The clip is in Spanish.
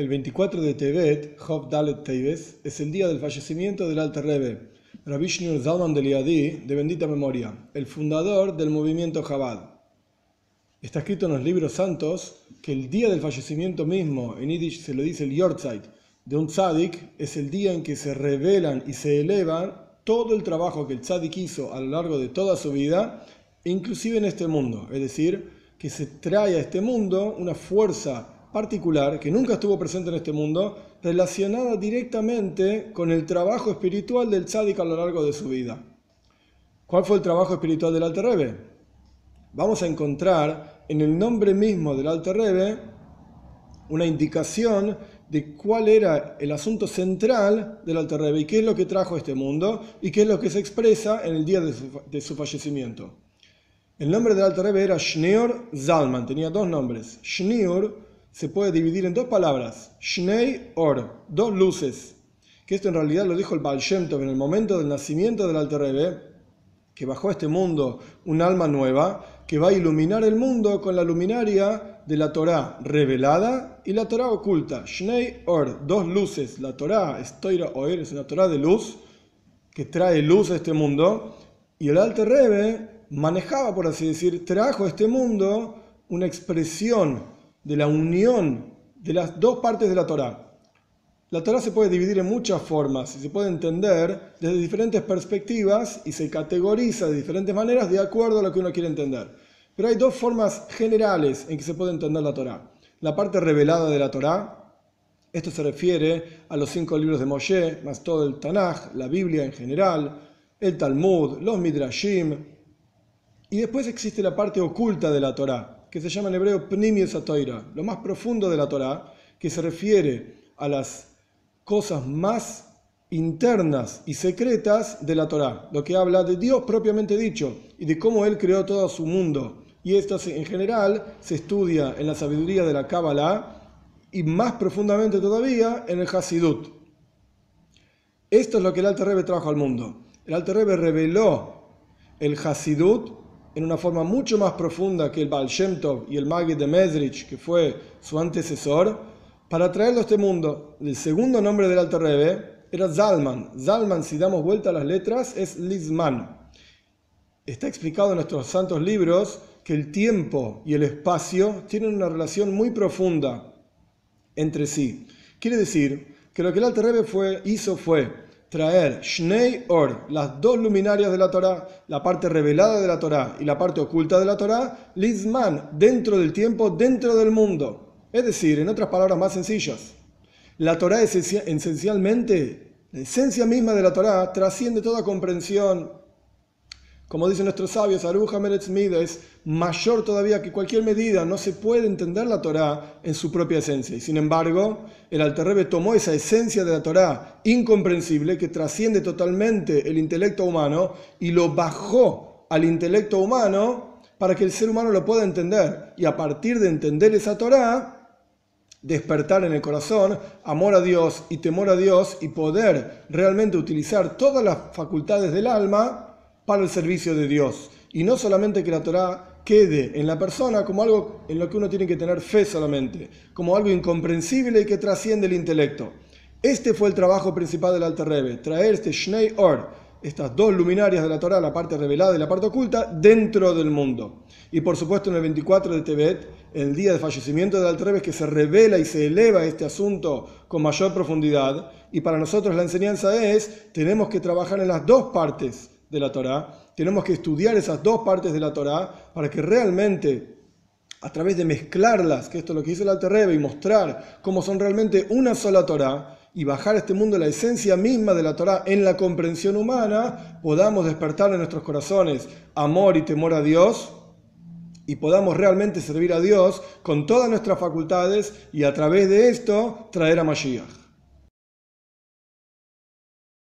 El 24 de Tevet, Hov Dalet Teves, es el día del fallecimiento del Alter Rebbe, Rabbi Shneur Zalman de Liadi, de bendita memoria, el fundador del movimiento Chabad. Está escrito en los libros santos que el día del fallecimiento mismo, en Yiddish se lo dice el Yortzeit, de un tzadik, es el día en que se revelan y se elevan todo el trabajo que el tzadik hizo a lo largo de toda su vida, inclusive en este mundo. Es decir, que se trae a este mundo una fuerza particular que nunca estuvo presente en este mundo, relacionada directamente con el trabajo espiritual del tzadik a lo largo de su vida. ¿Cuál fue el trabajo espiritual del Alter Rebbe? Vamos a encontrar en el nombre mismo del Alter Rebbe una indicación de cuál era el asunto central del Alter Rebbe y qué es lo que trajo a este mundo y qué es lo que se expresa en el día de su, fallecimiento. El nombre del Alter Rebbe era Schneor Zalman, tenía dos nombres. Schneor se puede dividir en dos palabras, Shnei Or, dos luces, que esto en realidad lo dijo el Baal Shem en el momento del nacimiento del Alter Rebbe, que bajó a este mundo un alma nueva que va a iluminar el mundo con la luminaria de la Torá revelada y la Torá oculta. Shnei Or, dos luces. La Torá es Toira Oer, es una Torá de luz que trae luz a este mundo. Y el Alter Rebbe manejaba, por así decir, trajo a este mundo una expresión de la unión de las dos partes de la Torá. La Torá se puede dividir en muchas formas y se puede entender desde diferentes perspectivas y se categoriza de diferentes maneras de acuerdo a lo que uno quiere entender. Pero hay dos formas generales en que se puede entender la Torá. La parte revelada de la Torá, esto se refiere a los cinco libros de Moshe, más todo el Tanaj, la Biblia en general, el Talmud, los Midrashim. Y después existe la parte oculta de la Torá, que se llama en hebreo Pnimius Toira, lo más profundo de la Torah, que se refiere a las cosas más internas y secretas de la Torah, lo que habla de Dios propiamente dicho y de cómo Él creó todo su mundo. Y esto en general se estudia en la sabiduría de la Kabbalah y más profundamente todavía en el Hasidut. Esto es lo que el Alter Rebbe trajo al mundo. El Alter Rebbe reveló el Hasidut en una forma mucho más profunda que el Baal Shem Tov y el Magid de Mesrich, que fue su antecesor, para traerlo a este mundo. El segundo nombre del Alter Rebbe era Zalman. Zalman, si damos vuelta a las letras, es Lizman. Está explicado en nuestros santos libros que el tiempo y el espacio tienen una relación muy profunda entre sí. Quiere decir que lo que el Alter Rebbe fue, hizo fue traer Shnei Or, las dos luminarias de la Torah, la parte revelada de la Torah y la parte oculta de la Torah, Lizman, dentro del tiempo, dentro del mundo. Es decir, en otras palabras más sencillas, la Torah esencialmente, la esencia misma de la Torah trasciende toda comprensión, como dicen nuestros sabios, Aruja Meretz es mayor todavía que cualquier medida. No se puede entender la Torá en su propia esencia. Y sin embargo, el Alterrebe tomó esa esencia de la Torá incomprensible que trasciende totalmente el intelecto humano y lo bajó al intelecto humano para que el ser humano lo pueda entender. Y a partir de entender esa Torá, despertar en el corazón amor a Dios y temor a Dios y poder realmente utilizar todas las facultades del alma para el servicio de Dios. Y no solamente que la Torah quede en la persona como algo en lo que uno tiene que tener fe solamente, como algo incomprensible y que trasciende el intelecto. Este fue el trabajo principal del Alter Rebbe, traer este Shnei Or, estas dos luminarias de la Torah, la parte revelada y la parte oculta, dentro del mundo. Y por supuesto en el 24 de Tebet, el día de fallecimiento del Alter Rebbe, que se revela y se eleva este asunto con mayor profundidad. Y para nosotros la enseñanza es, tenemos que trabajar en las dos partes de la Torá. Tenemos que estudiar esas dos partes de la Torá para que realmente, a través de mezclarlas, que esto es lo que hizo el Alter Rebbe, y mostrar cómo son realmente una sola Torá, y bajar a este mundo la esencia misma de la Torá en la comprensión humana, podamos despertar en nuestros corazones amor y temor a Dios y podamos realmente servir a Dios con todas nuestras facultades y a través de esto traer a Mashiach.